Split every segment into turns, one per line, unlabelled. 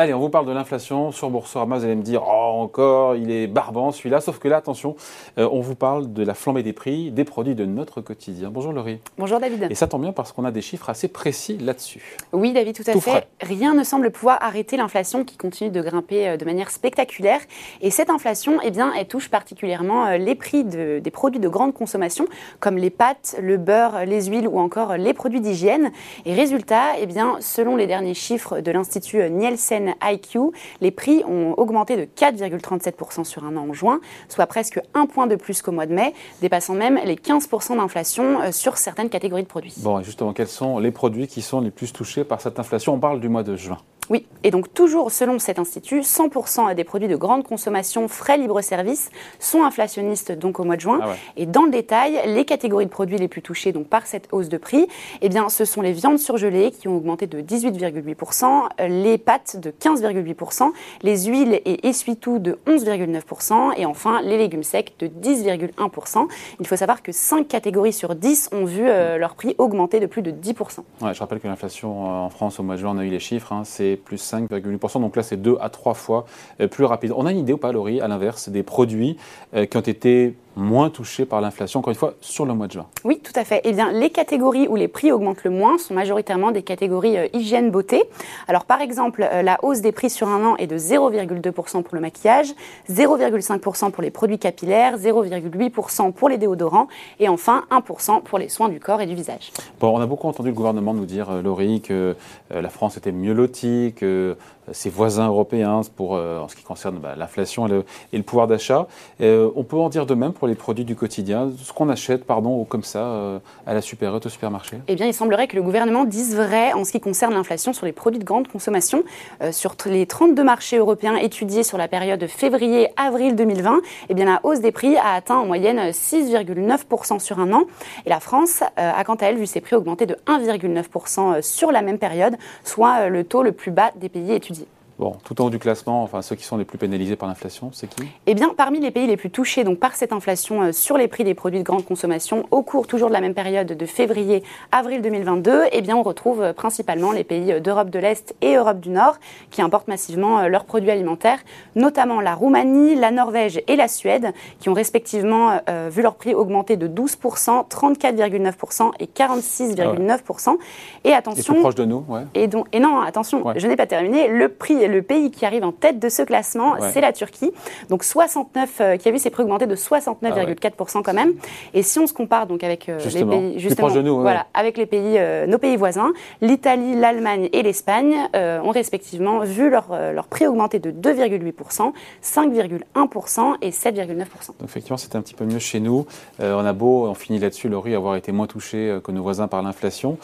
Allez, on vous parle de l'inflation sur Boursorama. Vous allez me dire, oh, encore, il est barbant celui-là. Sauf que là, attention, euh, on vous parle de la flambée des prix des produits de notre quotidien. Bonjour Laurie.
Bonjour David.
Et ça tombe bien parce qu'on a des chiffres assez précis là-dessus.
Oui, David, tout à fait. Rien ne semble pouvoir arrêter l'inflation qui continue de grimper euh, de manière spectaculaire. Et cette inflation, eh bien, elle touche particulièrement euh, les prix des produits de grande consommation, comme les pâtes, le beurre, les huiles ou encore les produits d'hygiène. Et résultat, eh bien, selon les derniers chiffres de l'Institut Nielsen IQ, les prix ont augmenté de 4,37% sur un an en juin, soit presque un point de plus qu'au mois de mai, dépassant même les 15% d'inflation euh, sur certaines catégories de produits.
Bon, et justement, quels sont les produits qui sont les plus touchés par cette inflation? On parle du mois de juin.
Oui, et donc toujours selon cet institut, 100% des produits de grande consommation frais libre-service sont inflationnistes donc au mois de juin. Ah et dans le détail, les catégories de produits les plus touchées donc par cette hausse de prix, eh bien, ce sont les viandes surgelées qui ont augmenté de 18,8%, les pâtes de 15,8%, les huiles et essuie-tout de 11,9% et enfin les légumes secs de 10,1%. Il faut savoir que 5 catégories sur 10 ont vu euh, leur prix augmenter de plus de 10%.
Ouais, je rappelle que l'inflation euh, en France au mois de juin, on a eu les chiffres, hein, c'est plus 5,8%. Donc là, c'est deux à trois fois euh, plus rapide. On a une idée ou pas, Laurie, à l'inverse, des produits euh, qui ont été moins touchés par l'inflation, encore une fois, sur le mois de juin.
Oui, tout à fait. Eh bien, les catégories où les prix augmentent le moins sont majoritairement des catégories euh, hygiène beauté. Alors, par exemple, la hausse des prix sur un an est de 0,2% pour le maquillage, 0,5% pour les produits capillaires, 0,8% pour les déodorants et enfin 1% pour les soins du corps et du visage.
Bon, on a beaucoup entendu le gouvernement nous dire, Laurie, que la France était mieux lotie, que ses voisins européens pour, euh, en ce qui concerne bah, l'inflation et le, pouvoir d'achat. Euh, on peut en dire de même pour les produits du quotidien, ce qu'on achète, pardon, comme ça, euh, à la au supermarché?
Eh bien, il semblerait que le gouvernement dise vrai en ce qui concerne l'inflation sur les produits de grande consommation. sur les 32 marchés européens étudiés sur la période février-avril 2020, eh bien, la hausse des prix a atteint en moyenne 6,9% sur un an. Et la France a quant à elle vu ses prix augmenter de 1,9% sur la même période, soit le taux le plus bas des pays étudiés.
Bon, tout en haut du classement, enfin ceux qui sont les plus pénalisés par l'inflation, c'est qui?
Eh bien, parmi les pays les plus touchés donc par cette inflation euh, sur les prix des produits de grande consommation au cours toujours de la même période de février avril 2022, eh bien on retrouve euh, principalement les pays euh, d'Europe de l'Est et Europe du Nord qui importent massivement leurs produits alimentaires, notamment la Roumanie, la Norvège et la Suède qui ont respectivement vu leur prix augmenter de 12% 34,9% et 46,9
Et attention, et plus proche de nous, ouais.
Et donc et non, attention, je n'ai pas terminé, le prix le pays qui arrive en tête de ce classement, c'est la Turquie. Donc 69, euh, qui a vu ses prix augmenter de 69,4% ah quand même. Et si on se compare donc avec
euh, les pays, justement,
voilà, avec les pays, euh, nos pays voisins, l'Italie, l'Allemagne et l'Espagne ont respectivement vu leur, leur prix augmenter de 2,8%, 5,1% et 7,9%. Donc
effectivement, c'est un petit peu mieux chez nous. on a beau, on finit là-dessus, Laurie, avoir été moins touché que nos voisins par l'inflation.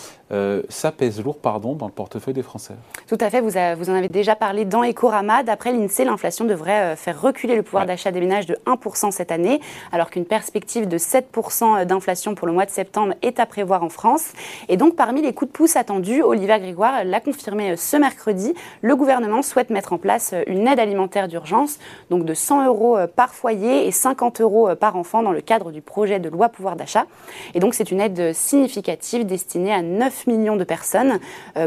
ça pèse lourd, pardon, dans le portefeuille des Français.
Tout à fait, vous, vous en avez déjà parlé dans Ecorama. D'après l'INSEE, l'inflation devrait euh, faire reculer le pouvoir d'achat des ménages de 1% cette année, alors qu'une perspective de 7% euh, d'inflation pour le mois de septembre est à prévoir en France. Et donc, parmi les coups de pouce attendus, Olivier Grégoire l'a confirmé euh, ce mercredi, le gouvernement souhaite mettre en place une aide alimentaire d'urgence, donc de 100 euros par foyer et 50 euros par enfant dans le cadre du projet de loi pouvoir d'achat. Et donc, c'est une aide significative destinée à 9 millions de personnes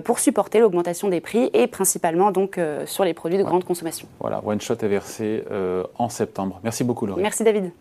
pour supporter l'augmentation des prix et principalement donc sur les produits de grande consommation.
Voilà, One Shot est versé euh, en septembre. Merci beaucoup, Laurie.
Merci, David.